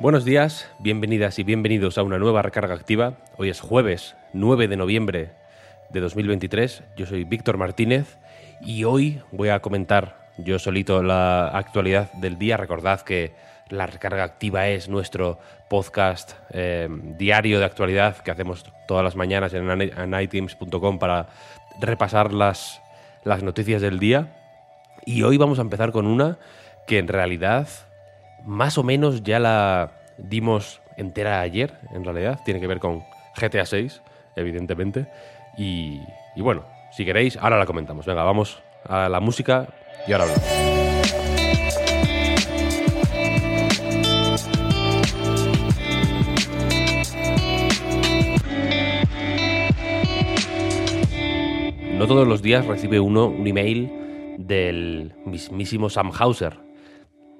Buenos días, bienvenidas y bienvenidos a una nueva recarga activa. Hoy es jueves 9 de noviembre de 2023. Yo soy Víctor Martínez y hoy voy a comentar yo solito la actualidad del día. Recordad que la recarga activa es nuestro podcast eh, diario de actualidad que hacemos todas las mañanas en aniteams.com para repasar las, las noticias del día. Y hoy vamos a empezar con una que en realidad más o menos ya la dimos entera ayer, en realidad. Tiene que ver con GTA 6, evidentemente. Y, y bueno, si queréis, ahora la comentamos. Venga, vamos a la música y ahora hablamos. No todos los días recibe uno un email del mismísimo Sam Hauser.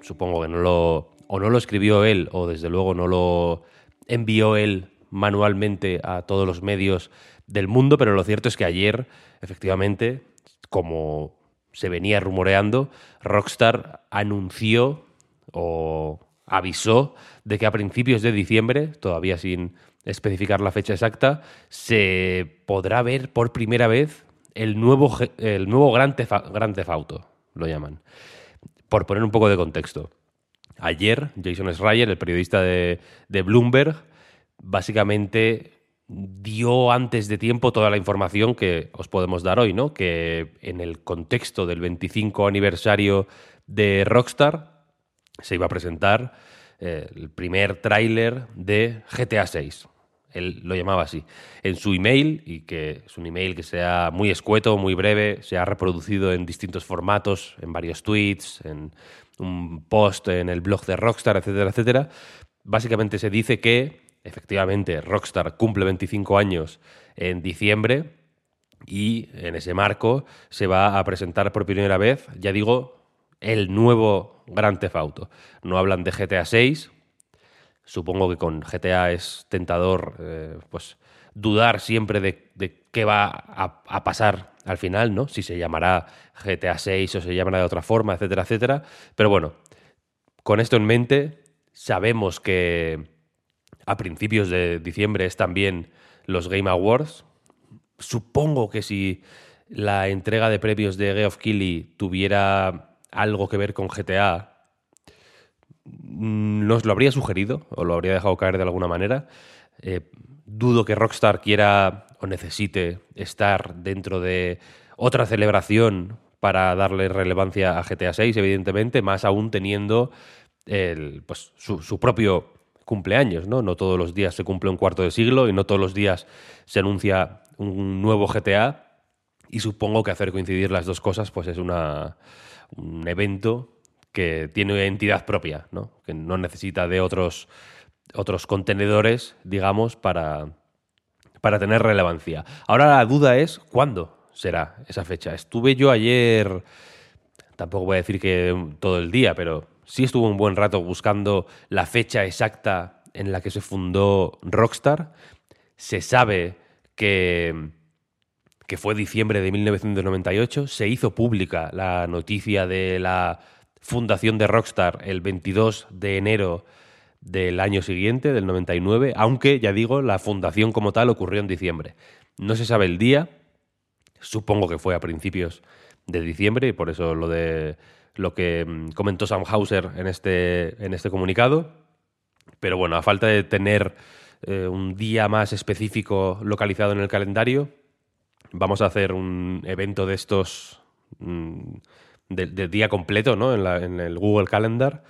Supongo que no lo. O no lo escribió él, o desde luego no lo envió él manualmente a todos los medios del mundo, pero lo cierto es que ayer, efectivamente, como se venía rumoreando, Rockstar anunció o avisó de que a principios de diciembre, todavía sin especificar la fecha exacta, se podrá ver por primera vez el nuevo, el nuevo Gran, Theft Auto, lo llaman. Por poner un poco de contexto. Ayer, Jason Schreier, el periodista de, de Bloomberg, básicamente dio antes de tiempo toda la información que os podemos dar hoy, ¿no? Que en el contexto del 25 aniversario de Rockstar se iba a presentar eh, el primer tráiler de GTA 6. Él lo llamaba así. En su email, y que es un email que sea muy escueto, muy breve, se ha reproducido en distintos formatos, en varios tweets, en un post en el blog de Rockstar, etcétera, etcétera. Básicamente se dice que efectivamente, Rockstar cumple 25 años en diciembre y en ese marco se va a presentar por primera vez, ya digo, el nuevo Gran Theft Auto. No hablan de GTA 6, supongo que con GTA es tentador eh, pues dudar siempre de, qué va a, pasar al final, ¿no? Si se llamará GTA 6 o se llamará de otra forma, etcétera, etcétera. Pero bueno, con esto en mente, sabemos que a principios de diciembre es también los Game Awards. Supongo que si la entrega de premios de Geoff Keighley tuviera algo que ver con GTA, nos lo habría sugerido o lo habría dejado caer de alguna manera. Eh, dudo que Rockstar quiera o necesite estar dentro de otra celebración para darle relevancia a GTA 6, evidentemente, más aún teniendo el, pues, su, su propio cumpleaños, ¿no? No todos los días se cumple un cuarto de siglo y no todos los días se anuncia un nuevo GTA. Y supongo que hacer coincidir las dos cosas pues es una, un evento que tiene entidad propia, ¿no? que no necesita de otros, otros contenedores, digamos, para, para tener relevancia. Ahora la duda es cuándo será esa fecha. Estuve yo ayer, tampoco voy a decir que todo el día, pero sí estuve un buen rato buscando la fecha exacta en la que se fundó Rockstar. Se sabe que, que fue diciembre de 1998. Se hizo pública la noticia de la fundación de Rockstar el 22 de enero del año siguiente, del 99, aunque, ya digo, la fundación como tal ocurrió en diciembre. No se sabe el día, supongo que fue a principios de diciembre, y por eso lo de lo que mm, comentó Sam Hauser en este, en este comunicado. Pero bueno, a falta de tener eh, un día más específico localizado en el calendario, vamos a hacer un evento de estos mm, de, día completo, ¿no? En, en, el Google Calendar,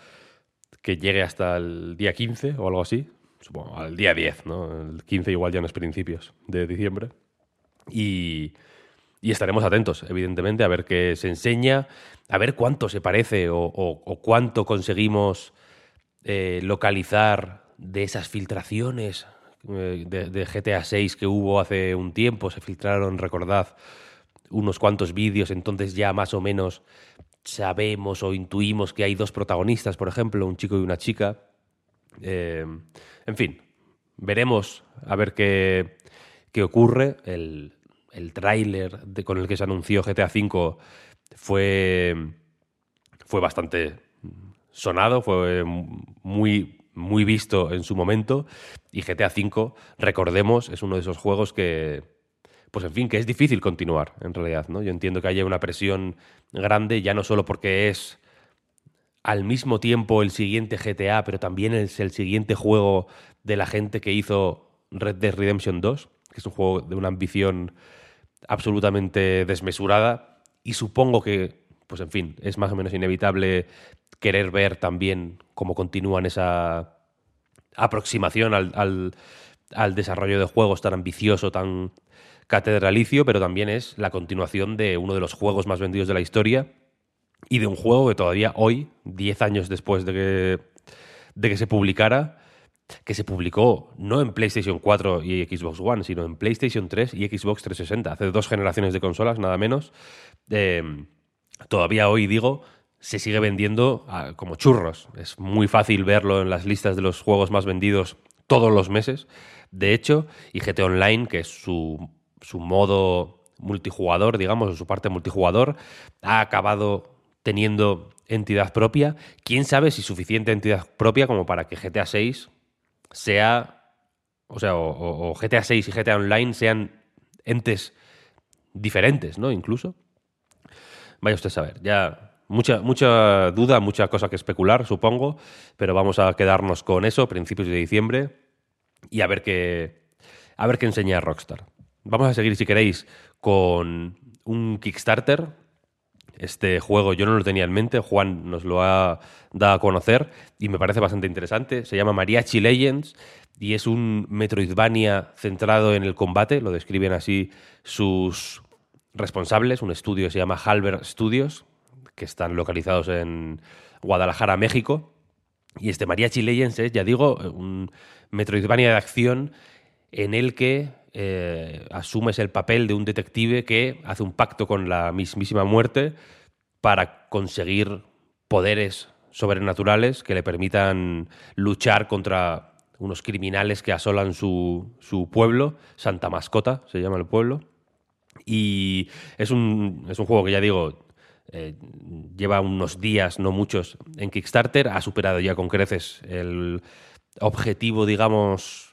que llegue hasta el día 15 o algo así. Supongo, al día 10, ¿no? El 15 igual ya en los principios de diciembre. Y, y estaremos atentos, evidentemente, a ver qué se enseña, a ver cuánto se parece o, cuánto conseguimos eh, localizar de esas filtraciones eh, de, de, GTA 6 que hubo hace un tiempo. Se filtraron, recordad, unos cuantos vídeos, entonces ya más o menos sabemos o intuimos que hay dos protagonistas, por ejemplo, un chico y una chica. Eh, en fin, veremos a ver qué, qué ocurre. El, el tráiler con el que se anunció GTA V fue, fue bastante sonado, fue muy, muy visto en su momento. Y GTA V, recordemos, es uno de esos juegos que, pues en fin, que es difícil continuar, en realidad, ¿no? Yo entiendo que haya una presión grande, ya no solo porque es al mismo tiempo el siguiente GTA, pero también es el siguiente juego de la gente que hizo Red Dead Redemption 2, que es un juego de una ambición absolutamente desmesurada, y supongo que, pues en fin, es más o menos inevitable querer ver también cómo continúan esa aproximación al, al desarrollo de juegos tan ambicioso, tan catedralicio, pero también es la continuación de uno de los juegos más vendidos de la historia y de un juego que todavía hoy, 10 años después de que, de que se publicara, que se publicó no en PlayStation 4 y Xbox One, sino en PlayStation 3 y Xbox 360, hace dos generaciones de consolas, nada menos, eh, todavía hoy digo, se sigue vendiendo ah, como churros. Es muy fácil verlo en las listas de los juegos más vendidos todos los meses. De hecho, y GT Online, que es su su modo multijugador, digamos, o su parte multijugador, ha acabado teniendo entidad propia. ¿Quién sabe si suficiente entidad propia como para que GTA 6 sea, o sea, o, GTA 6 y GTA Online sean entes diferentes, ¿no? Incluso. Vaya usted a saber, ya mucha, mucha duda, mucha cosa que especular, supongo, pero vamos a quedarnos con eso, principios de diciembre, y a ver qué, a ver qué enseña Rockstar. Vamos a seguir, si queréis, con un Kickstarter. Este juego yo no lo tenía en mente, Juan nos lo ha dado a conocer y me parece bastante interesante. Se llama Mariachi Legends y es un Metroidvania centrado en el combate, lo describen así sus responsables, un estudio se llama Halber Studios, que están localizados en Guadalajara, México. Y este Mariachi Legends es, ya digo, un Metroidvania de acción en el que eh, asumes el papel de un detective que hace un pacto con la mismísima muerte para conseguir poderes sobrenaturales que le permitan luchar contra unos criminales que asolan su, pueblo, Santa Mascota se llama el pueblo. Y es un, es un juego que ya digo, eh, lleva unos días, no muchos, en Kickstarter, ha superado ya con creces el objetivo, digamos,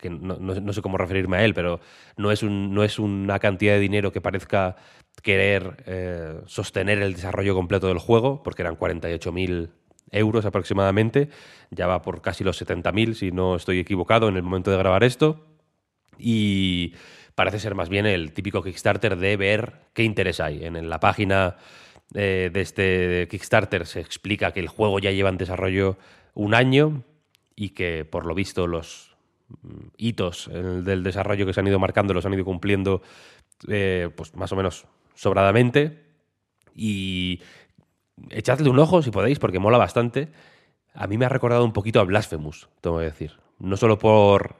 que no, sé cómo referirme a él, pero no es, un, no es una cantidad de dinero que parezca querer eh, sostener el desarrollo completo del juego, porque eran 48.000 euros aproximadamente, ya va por casi los 70.000 si no estoy equivocado en el momento de grabar esto, y parece ser más bien el típico Kickstarter de ver qué interés hay. En, la página eh, de este Kickstarter se explica que el juego ya lleva en desarrollo un año y que por lo visto los, hitos del desarrollo que se han ido marcando, los han ido cumpliendo eh, pues más o menos sobradamente. Y echadle un ojo si podéis, porque mola bastante. A mí me ha recordado un poquito a Blasphemous, tengo que decir. No solo por.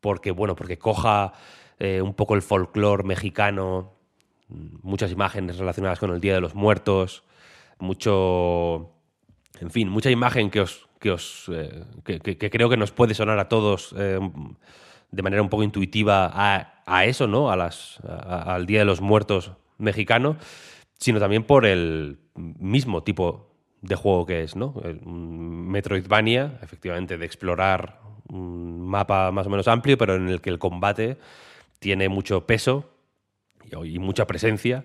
Porque, bueno, porque coja eh, un poco el folclore mexicano, muchas imágenes relacionadas con el Día de los Muertos, mucho. En fin, mucha imagen que os. Que os. Eh, que, creo que nos puede sonar a todos eh, de manera un poco intuitiva a, eso, ¿no? A las, al Día de los Muertos mexicano, sino también por el mismo tipo de juego que es, ¿no? Metroidvania, efectivamente, de explorar un mapa más o menos amplio, pero en el que el combate tiene mucho peso y mucha presencia,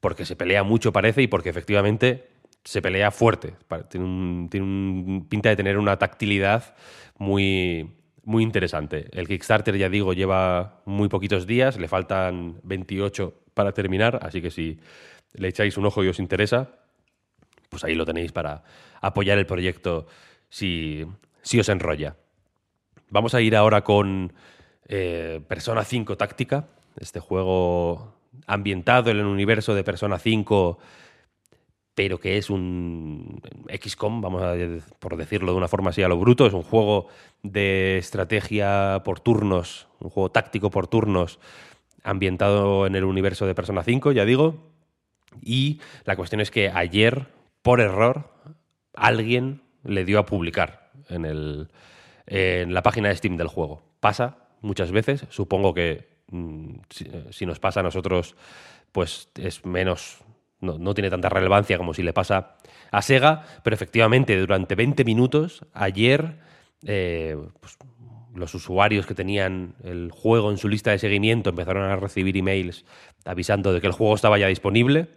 porque se pelea mucho, parece, y porque efectivamente se pelea fuerte. Tiene un, tiene un pinta de tener una tactilidad muy, muy interesante. El Kickstarter, ya digo, lleva muy poquitos días, le faltan 28 para terminar, así que si le echáis un ojo y os interesa, pues ahí lo tenéis para apoyar el proyecto si, si os enrolla. Vamos a ir ahora con eh, Persona 5 Táctica, este juego ambientado en el universo de Persona 5 pero que es un XCOM, vamos a por decirlo de una forma así a lo bruto, es un juego de estrategia por turnos, un juego táctico por turnos, ambientado en el universo de Persona 5, ya digo. Y la cuestión es que ayer, por error, alguien le dio a publicar en, el, en la página de Steam del juego. Pasa muchas veces, supongo que mm, si, si nos pasa a nosotros, pues es menos no, tiene tanta relevancia como si le pasa a Sega, pero efectivamente durante 20 minutos ayer eh, pues, los usuarios que tenían el juego en su lista de seguimiento empezaron a recibir emails avisando de que el juego estaba ya disponible.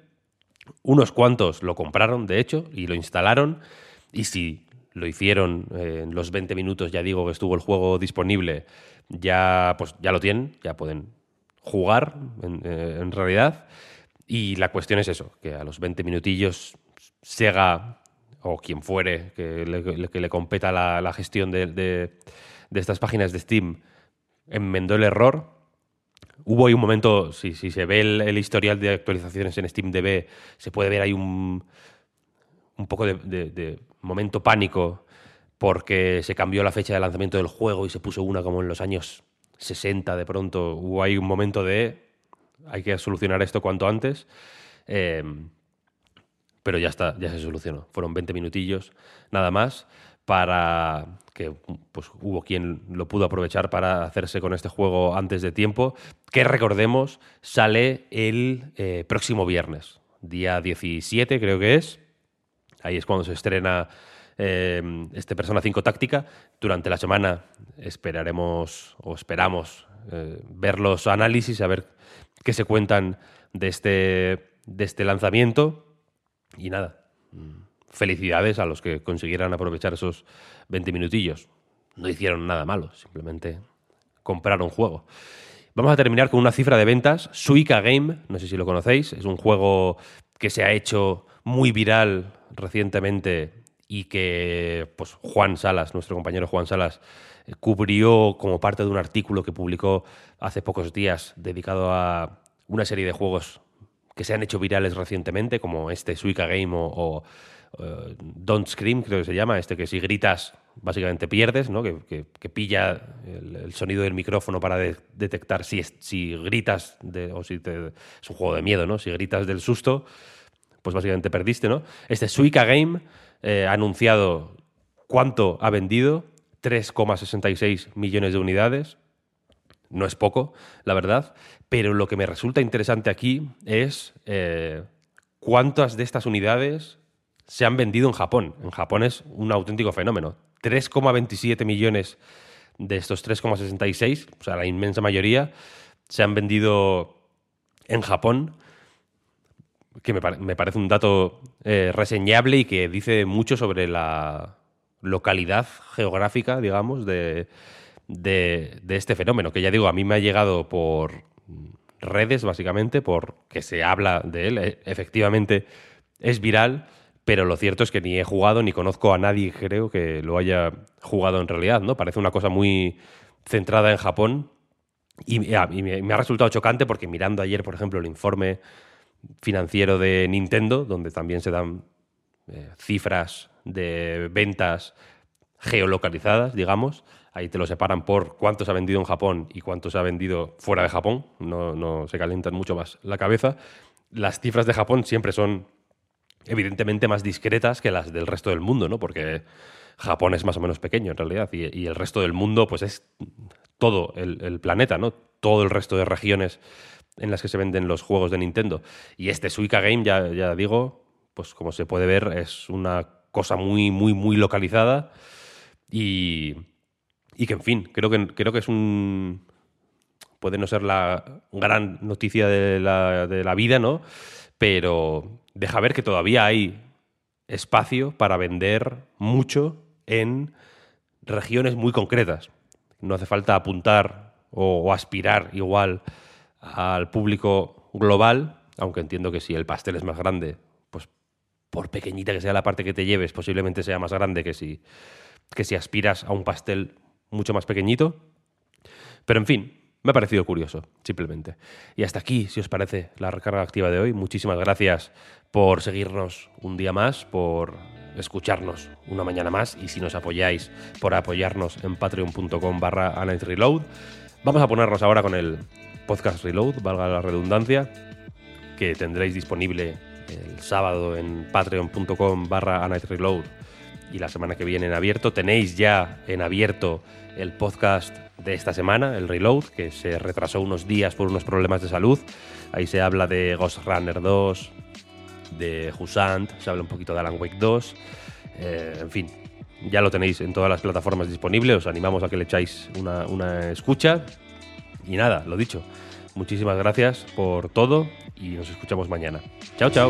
Unos cuantos lo compraron, de hecho, y lo instalaron. Y si lo hicieron en los 20 minutos, ya digo que estuvo el juego disponible, ya, pues, ya lo tienen, ya pueden jugar en eh, realidad. Y la cuestión es eso, que a los 20 minutillos Sega o quien fuere que le, competa la, gestión de, estas páginas de Steam enmendó el error. Hubo ahí un momento, si, se ve el, historial de actualizaciones en SteamDB, se puede ver ahí un, un poco de, momento pánico porque se cambió la fecha de lanzamiento del juego y se puso una como en los años 60 de pronto. Hubo ahí un momento de hay que solucionar esto cuanto antes. Eh, pero ya está, ya se solucionó. Fueron 20 minutillos, nada más, para que pues, hubo quien lo pudo aprovechar para hacerse con este juego antes de tiempo, que recordemos sale el eh, próximo viernes, día 17 creo que es. Ahí es cuando se estrena eh, este Persona 5 Táctica. Durante la semana esperaremos o esperamos ver los análisis, a ver que se cuentan de este, de este lanzamiento. Y nada, felicidades a los que consiguieran aprovechar esos 20 minutillos. No hicieron nada malo, simplemente compraron juego. Vamos a terminar con una cifra de ventas. Suica Game, no sé si lo conocéis, es un juego que se ha hecho muy viral recientemente y que pues, Juan Salas, nuestro compañero Juan Salas, cubrió como parte de un artículo que publicó hace pocos días dedicado a una serie de juegos que se han hecho virales recientemente, como este Suica Game o, eh, Don't Scream, creo que se llama, este que si gritas básicamente pierdes, ¿no? que, pilla el, sonido del micrófono para detectar si, si gritas o si es un juego de miedo, ¿no? si gritas del susto, pues básicamente perdiste. ¿no? Este Suica Game eh, ha anunciado cuánto ha vendido 3,66 millones de unidades. No es poco, la verdad, pero lo que me resulta interesante aquí es eh, cuántas de estas unidades se han vendido en Japón. En Japón es un auténtico fenómeno. 3,27 millones de estos 3,66, o sea, la inmensa mayoría, se han vendido en Japón, que me, parece un dato eh, reseñable y que dice mucho sobre la, localidad geográfica, digamos, de, de, este fenómeno, que ya digo, a mí me ha llegado por redes, básicamente, porque se habla de él. E, efectivamente, es viral, pero lo cierto es que ni he jugado ni conozco a nadie, creo, que lo haya jugado en realidad, ¿no? Parece una cosa muy centrada en Japón Y, me, ha resultado chocante porque mirando ayer, por ejemplo, el informe financiero de Nintendo, donde también se dan eh, cifras de ventas geolocalizadas, digamos, ahí te lo separan por cuánto se ha vendido en Japón y cuánto se ha vendido fuera de Japón, no, no se calientan mucho más la cabeza. Las cifras de Japón siempre son evidentemente más discretas que las del resto del mundo, ¿no? Porque Japón es más o menos pequeño en realidad y, el resto del mundo pues es todo el, planeta, ¿no? Todo el resto de regiones en las que se venden los juegos de Nintendo. Y este Suica Game, ya, ya digo, pues como se puede ver, es una cosa muy, muy, muy localizada y, y que, en fin, creo que, creo que es un... Puede no ser la gran noticia de la, de la vida, ¿no? Pero deja ver que todavía hay espacio para vender mucho en regiones muy concretas. No hace falta apuntar o, aspirar igual al público global, aunque entiendo que si el pastel es más grande, pues por pequeñita que sea la parte que te lleves, posiblemente sea más grande que si, que si aspiras a un pastel mucho más pequeñito. Pero en fin, me ha parecido curioso, simplemente. Y hasta aquí, si os parece, la recarga activa de hoy. Muchísimas gracias por seguirnos un día más, por escucharnos una mañana más y si nos apoyáis, por apoyarnos en patreon.com barra Reload. Vamos a ponernos ahora con el podcast Reload, valga la redundancia, que tendréis disponible el sábado en patreon.com barra Reload y la semana que viene en abierto. Tenéis ya en abierto el podcast de esta semana, el Reload, que se retrasó unos días por unos problemas de salud. Ahí se habla de Ghost Runner 2, de Husant, se habla un poquito de Alan Wake 2. Eh, en fin, ya lo tenéis en todas las plataformas disponibles. Os animamos a que le echáis una, una escucha. Y nada, lo dicho. Muchísimas gracias por todo y nos escuchamos mañana. Chao, chao.